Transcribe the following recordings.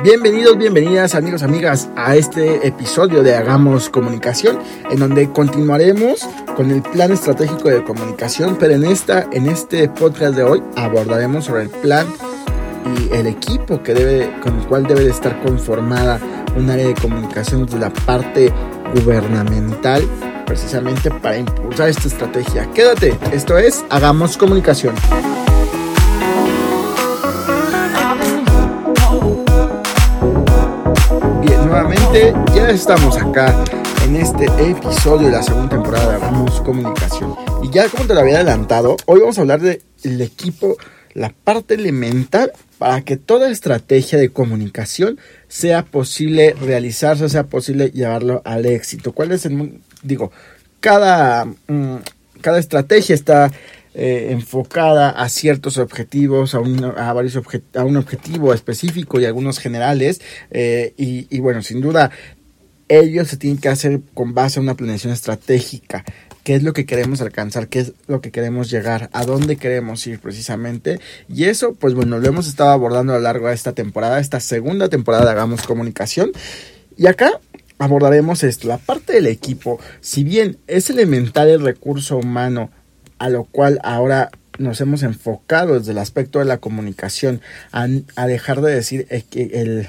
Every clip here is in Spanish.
Bienvenidos, bienvenidas amigos, amigas a este episodio de Hagamos Comunicación, en donde continuaremos con el plan estratégico de comunicación, pero en, esta, en este podcast de hoy abordaremos sobre el plan y el equipo que debe, con el cual debe de estar conformada un área de comunicación de la parte gubernamental, precisamente para impulsar esta estrategia. Quédate, esto es Hagamos Comunicación. Ya estamos acá en este episodio de la segunda temporada de Hagamos Comunicación. Y ya como te lo había adelantado, hoy vamos a hablar del equipo, la parte elemental para que toda estrategia de comunicación sea posible realizarse, sea posible llevarlo al éxito. ¿Cuál es el, digo, cada, mm, cada estrategia está eh, enfocada a ciertos objetivos, a un, varios a un objetivo específico y algunos generales. Eh, y, y, bueno, sin duda, ellos se tienen que hacer con base a una planeación estratégica. ¿Qué es lo que queremos alcanzar? ¿Qué es lo que queremos llegar? ¿A dónde queremos ir precisamente? Y eso, pues bueno, lo hemos estado abordando a lo largo de esta temporada, esta segunda temporada de Hagamos Comunicación. Y acá abordaremos esto, la parte del equipo, si bien es elemental el recurso humano a lo cual ahora nos hemos enfocado desde el aspecto de la comunicación a, dejar de decir que el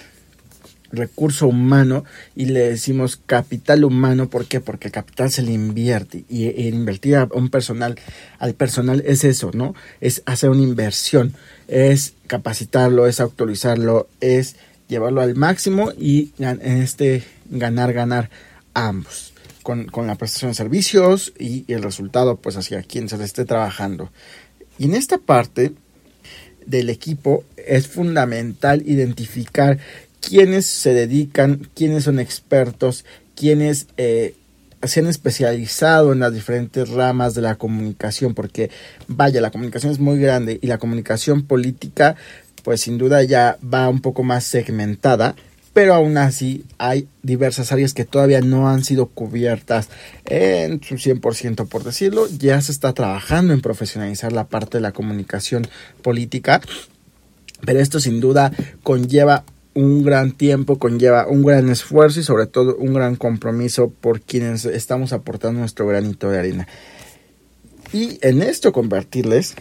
recurso humano y le decimos capital humano, ¿por qué? Porque el capital se le invierte y el invertir a un personal, al personal es eso, ¿no? Es hacer una inversión, es capacitarlo, es actualizarlo, es llevarlo al máximo y en este ganar, ganar ambos con, la prestación de servicios y, el resultado pues hacia quien se le esté trabajando. Y en esta parte del equipo es fundamental identificar quiénes se dedican, quiénes son expertos, quiénes eh, se han especializado en las diferentes ramas de la comunicación, porque vaya, la comunicación es muy grande y la comunicación política, pues sin duda ya va un poco más segmentada pero aún así hay diversas áreas que todavía no han sido cubiertas en su 100% por decirlo. Ya se está trabajando en profesionalizar la parte de la comunicación política, pero esto sin duda conlleva un gran tiempo, conlleva un gran esfuerzo y sobre todo un gran compromiso por quienes estamos aportando nuestro granito de arena. Y en esto convertirles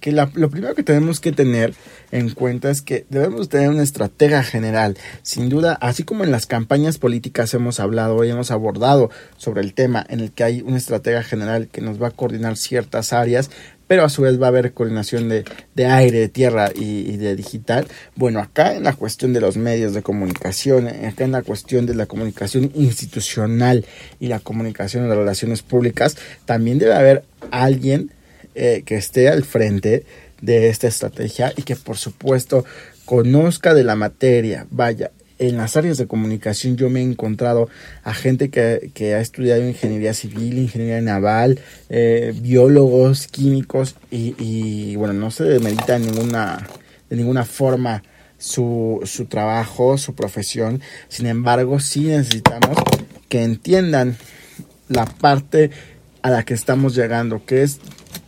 que lo primero que tenemos que tener en cuenta es que debemos tener una estrategia general. Sin duda, así como en las campañas políticas hemos hablado y hemos abordado sobre el tema en el que hay una estrategia general que nos va a coordinar ciertas áreas, pero a su vez va a haber coordinación de, aire, de tierra y, de digital. Bueno, acá en la cuestión de los medios de comunicación, acá en la cuestión de la comunicación institucional y la comunicación de relaciones públicas, también debe haber alguien eh, que esté al frente de esta estrategia y que por supuesto conozca de la materia. Vaya, en las áreas de comunicación yo me he encontrado a gente que, ha estudiado ingeniería civil, ingeniería naval, eh, biólogos, químicos y, bueno, no se demerita en ninguna, de ninguna forma su, su trabajo, su profesión. Sin embargo, sí necesitamos que entiendan la parte a la que estamos llegando, que es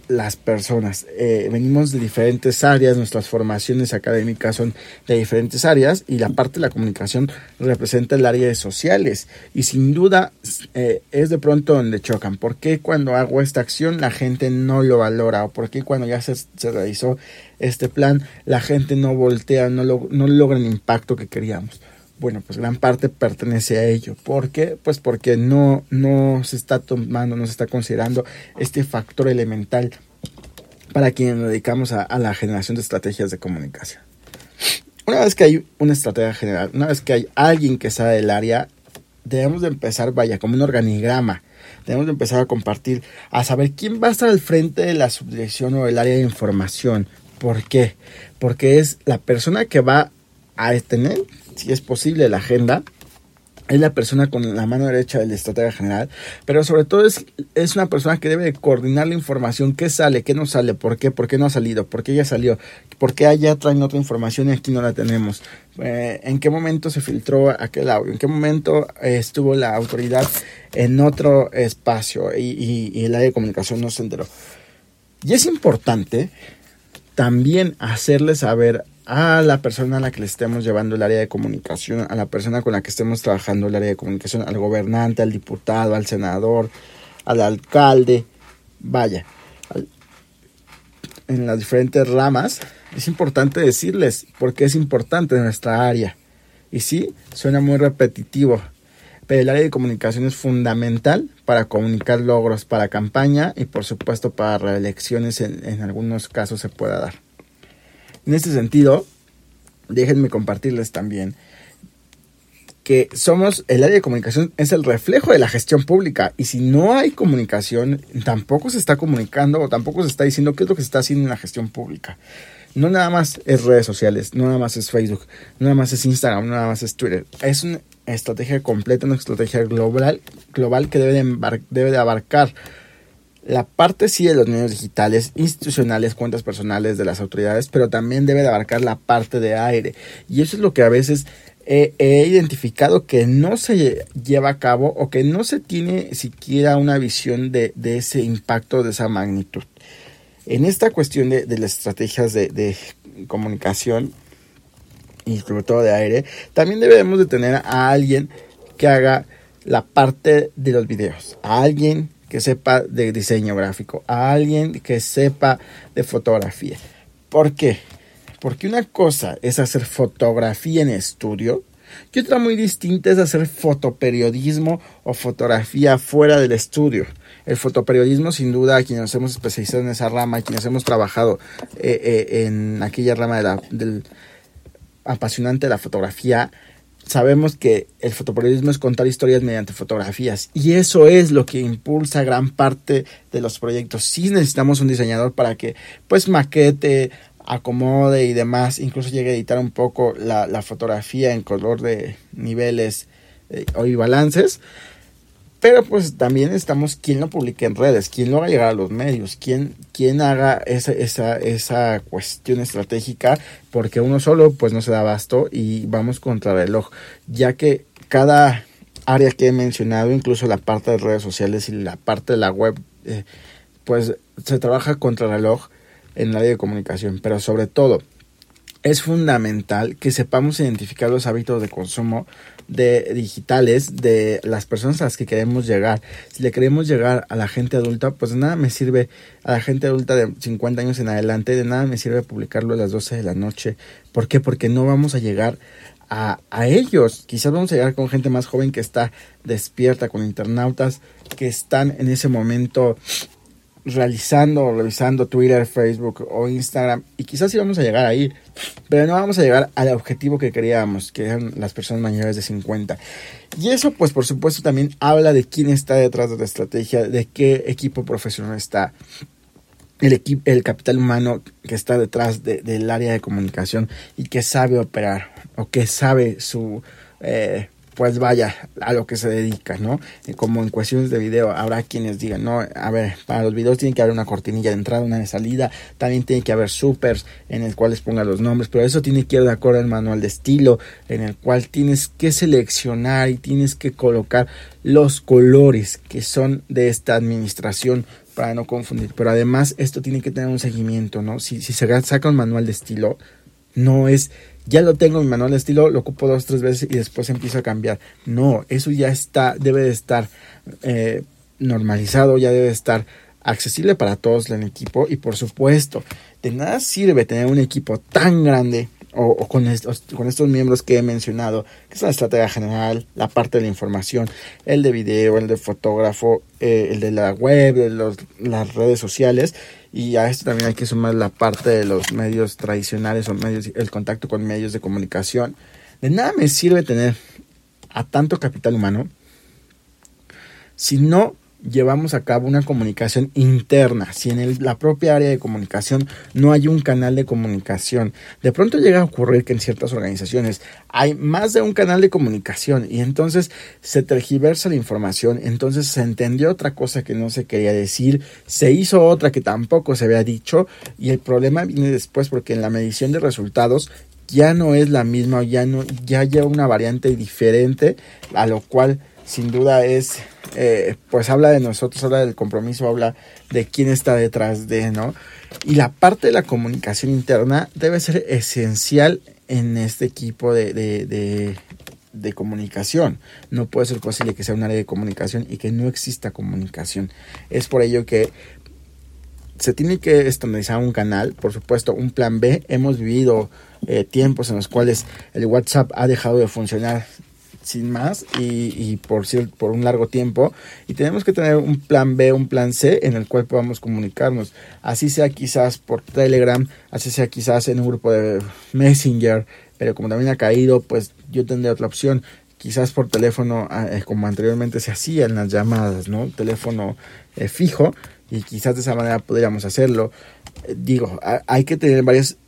las personas. Eh, venimos de diferentes áreas, nuestras formaciones académicas son de diferentes áreas y la parte de la comunicación representa el área de sociales y sin duda eh, es de pronto donde chocan. ¿Por qué cuando hago esta acción la gente no lo valora? ¿O por qué cuando ya se, realizó este plan la gente no voltea, no, no logra el impacto que queríamos? Bueno, pues gran parte pertenece a ello. ¿Por qué? Pues porque no, no se está tomando, no se está considerando este factor elemental para quienes nos dedicamos a, la generación de estrategias de comunicación. Una vez que hay una estrategia general, una vez que hay alguien que sabe del área, debemos de empezar, vaya, como un organigrama. Debemos de empezar a compartir, a saber quién va a estar al frente de la subdirección o del área de información. ¿Por qué? Porque es la persona que va a tener si es posible, la agenda. Es la persona con la mano derecha del estratega general, pero sobre todo es, es una persona que debe coordinar la información, qué sale, qué no sale, por qué, por qué no ha salido, por qué ya salió, por qué allá traen otra información y aquí no la tenemos, eh, en qué momento se filtró aquel audio, en qué momento eh, estuvo la autoridad en otro espacio y, y el área de comunicación no se enteró. Y es importante también hacerle saber a la persona a la que le estemos llevando el área de comunicación, a la persona con la que estemos trabajando el área de comunicación, al gobernante, al diputado, al senador, al alcalde, vaya, en las diferentes ramas, es importante decirles porque es importante nuestra área. Y sí, suena muy repetitivo, pero el área de comunicación es fundamental para comunicar logros para campaña y por supuesto para reelecciones en, en algunos casos se pueda dar. En este sentido, déjenme compartirles también que somos, el área de comunicación es el reflejo de la gestión pública y si no hay comunicación, tampoco se está comunicando o tampoco se está diciendo qué es lo que se está haciendo en la gestión pública. No nada más es redes sociales, no nada más es Facebook, no nada más es Instagram, no nada más es Twitter. Es una estrategia completa, una estrategia global, global que debe de, debe de abarcar la parte sí de los medios digitales, institucionales, cuentas personales de las autoridades, pero también debe de abarcar la parte de aire. Y eso es lo que a veces he, identificado que no se lleva a cabo o que no se tiene siquiera una visión de, ese impacto, de esa magnitud. En esta cuestión de, las estrategias de, de comunicación y sobre todo de aire, también debemos de tener a alguien que haga la parte de los videos, a alguien que sepa de diseño gráfico, a alguien que sepa de fotografía. ¿Por qué? Porque una cosa es hacer fotografía en estudio y otra muy distinta es hacer fotoperiodismo o fotografía fuera del estudio. El fotoperiodismo, sin duda, quienes nos hemos especializado en esa rama, quienes hemos trabajado eh, eh, en aquella rama de la, apasionante de la fotografía, sabemos que el fotoperiodismo es contar historias mediante fotografías y eso es lo que impulsa gran parte de los proyectos. Sí necesitamos un diseñador para que pues maquete, acomode y demás, incluso llegue a editar un poco la, fotografía en color de niveles eh, y balances. Pero pues también estamos quien lo publique en redes, quien lo haga llegar a los medios, quien, quien haga esa, esa, esa cuestión estratégica, porque uno solo pues no se da abasto y vamos contra el reloj, ya que cada área que he mencionado, incluso la parte de redes sociales y la parte de la web, eh, pues se trabaja contra el reloj en el área de comunicación, pero sobre todo es fundamental que sepamos identificar los hábitos de consumo de digitales de las personas a las que queremos llegar. Si le queremos llegar a la gente adulta, pues nada me sirve a la gente adulta de 50 años en adelante, de nada me sirve publicarlo a las 12 de la noche. ¿Por qué? Porque no vamos a llegar a, a ellos. Quizás vamos a llegar con gente más joven que está despierta, con internautas que están en ese momento realizando o revisando Twitter, Facebook o Instagram y quizás íbamos a llegar ahí, pero no vamos a llegar al objetivo que queríamos, que eran las personas mayores de 50. Y eso pues por supuesto también habla de quién está detrás de la estrategia, de qué equipo profesional está. El, el capital humano que está detrás del área de comunicación y que sabe operar o que sabe su eh, pues vaya a lo que se dedica, ¿no? Como en cuestiones de video, habrá quienes digan, no, a ver, para los videos tiene que haber una cortinilla de entrada, una de salida, también tiene que haber supers en el cual les ponga los nombres, pero eso tiene que ir de acuerdo al manual de estilo, en el cual tienes que seleccionar y tienes que colocar los colores que son de esta administración para no confundir. Pero además esto tiene que tener un seguimiento, ¿no? Si, si se saca un manual de estilo, no es ya lo tengo en mi manual de estilo, lo ocupo dos, tres veces y después empiezo a cambiar. No, eso ya está, debe de estar eh, normalizado, ya debe estar accesible para todos en el equipo y por supuesto, de nada sirve tener un equipo tan grande o, con, estos, con estos miembros que he mencionado, que es la estrategia general, la parte de la información, el de video, el de fotógrafo, eh, el de la web, de los, las redes sociales, y a esto también hay que sumar la parte de los medios tradicionales o medios, el contacto con medios de comunicación. De nada me sirve tener a tanto capital humano si no llevamos a cabo una comunicación interna, si en la propia área de comunicación no hay un canal de comunicación. De pronto llega a ocurrir que en ciertas organizaciones hay más de un canal de comunicación y entonces se tergiversa la información, entonces se entendió otra cosa que no se quería decir, se hizo otra que tampoco se había dicho y el problema viene después porque en la medición de resultados ya no es la misma, ya no ya lleva una variante diferente a lo cual sin duda es, eh, pues habla de nosotros, habla del compromiso, habla de quién está detrás de, ¿no? Y la parte de la comunicación interna debe ser esencial en este equipo de, de, de, comunicación. No puede ser posible que sea un área de comunicación y que no exista comunicación. Es por ello que se tiene que estandarizar un canal, por supuesto, un plan B. Hemos vivido eh, tiempos en los cuales el WhatsApp ha dejado de funcionar sin más y, por, un largo tiempo y tenemos que tener un plan B, un plan C en el cual podamos comunicarnos, así sea quizás por Telegram, así sea quizás en un grupo de Messenger, pero como también ha caído, pues yo tendré otra opción, quizás por teléfono, ah, eh, como anteriormente se hacía en las llamadas, ¿no? Teléfono eh, fijo y quizás de esa manera podríamos hacerlo. Eh, digo, hay que tener varios,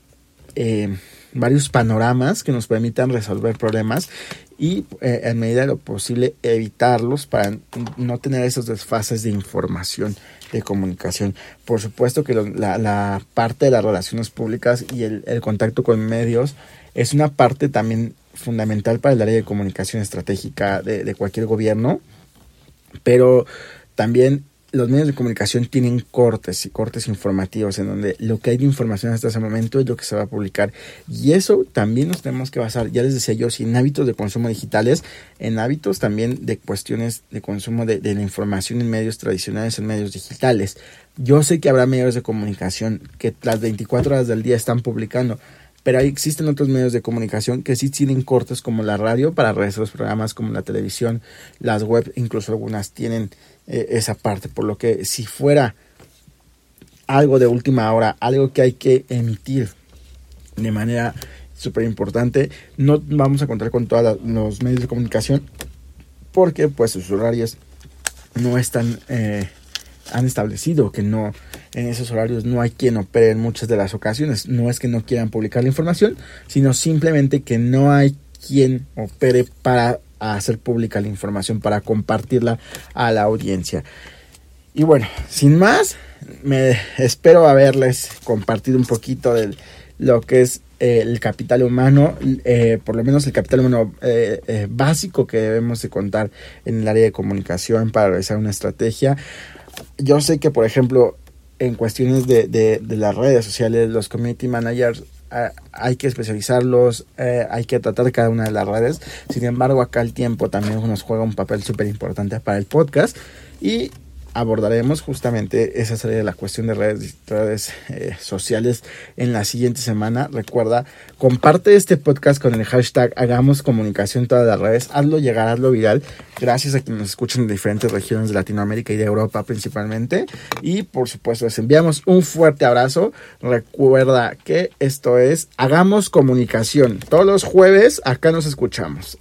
varios panoramas que nos permitan resolver problemas y eh, en medida de lo posible evitarlos para no tener esos desfases de información de comunicación. Por supuesto que la, parte de las relaciones públicas y el, contacto con medios es una parte también fundamental para el área de comunicación estratégica de, de cualquier gobierno, pero también los medios de comunicación tienen cortes y cortes informativos en donde lo que hay de información hasta ese momento es lo que se va a publicar y eso también nos tenemos que basar, ya les decía yo, si en hábitos de consumo digitales, en hábitos también de cuestiones de consumo de, de la información en medios tradicionales, en medios digitales. Yo sé que habrá medios de comunicación que las 24 horas del día están publicando, pero ahí existen otros medios de comunicación que sí tienen cortes como la radio para redes los programas como la televisión, las web, incluso algunas tienen eh, esa parte, por lo que si fuera algo de última hora, algo que hay que emitir de manera súper importante, no vamos a contar con todos los medios de comunicación porque pues sus horarios no están, eh, han establecido que no, en esos horarios no hay quien opere en muchas de las ocasiones. No es que no quieran publicar la información, sino simplemente que no hay quien opere para a hacer pública la información, para compartirla a la audiencia. Y bueno, sin más, me espero haberles compartido un poquito de lo que es eh, el capital humano, eh, por lo menos el capital humano eh, básico que debemos de contar en el área de comunicación para realizar una estrategia. Yo sé que, por ejemplo, en cuestiones de, de, de las redes sociales, los community managers hay que especializarlos, eh, hay que tratar cada una de las redes. Sin embargo, acá el tiempo también nos juega un papel súper importante para el podcast. Y abordaremos justamente esa serie de la cuestión de redes, redes eh, sociales en la siguiente semana. Recuerda, comparte este podcast con el hashtag Hagamos Comunicación en todas las redes. Hazlo llegar, hazlo viral. Gracias a quienes nos escuchan en diferentes regiones de Latinoamérica y de Europa principalmente. Y por supuesto, les enviamos un fuerte abrazo. Recuerda que esto es Hagamos Comunicación. Todos los jueves acá nos escuchamos.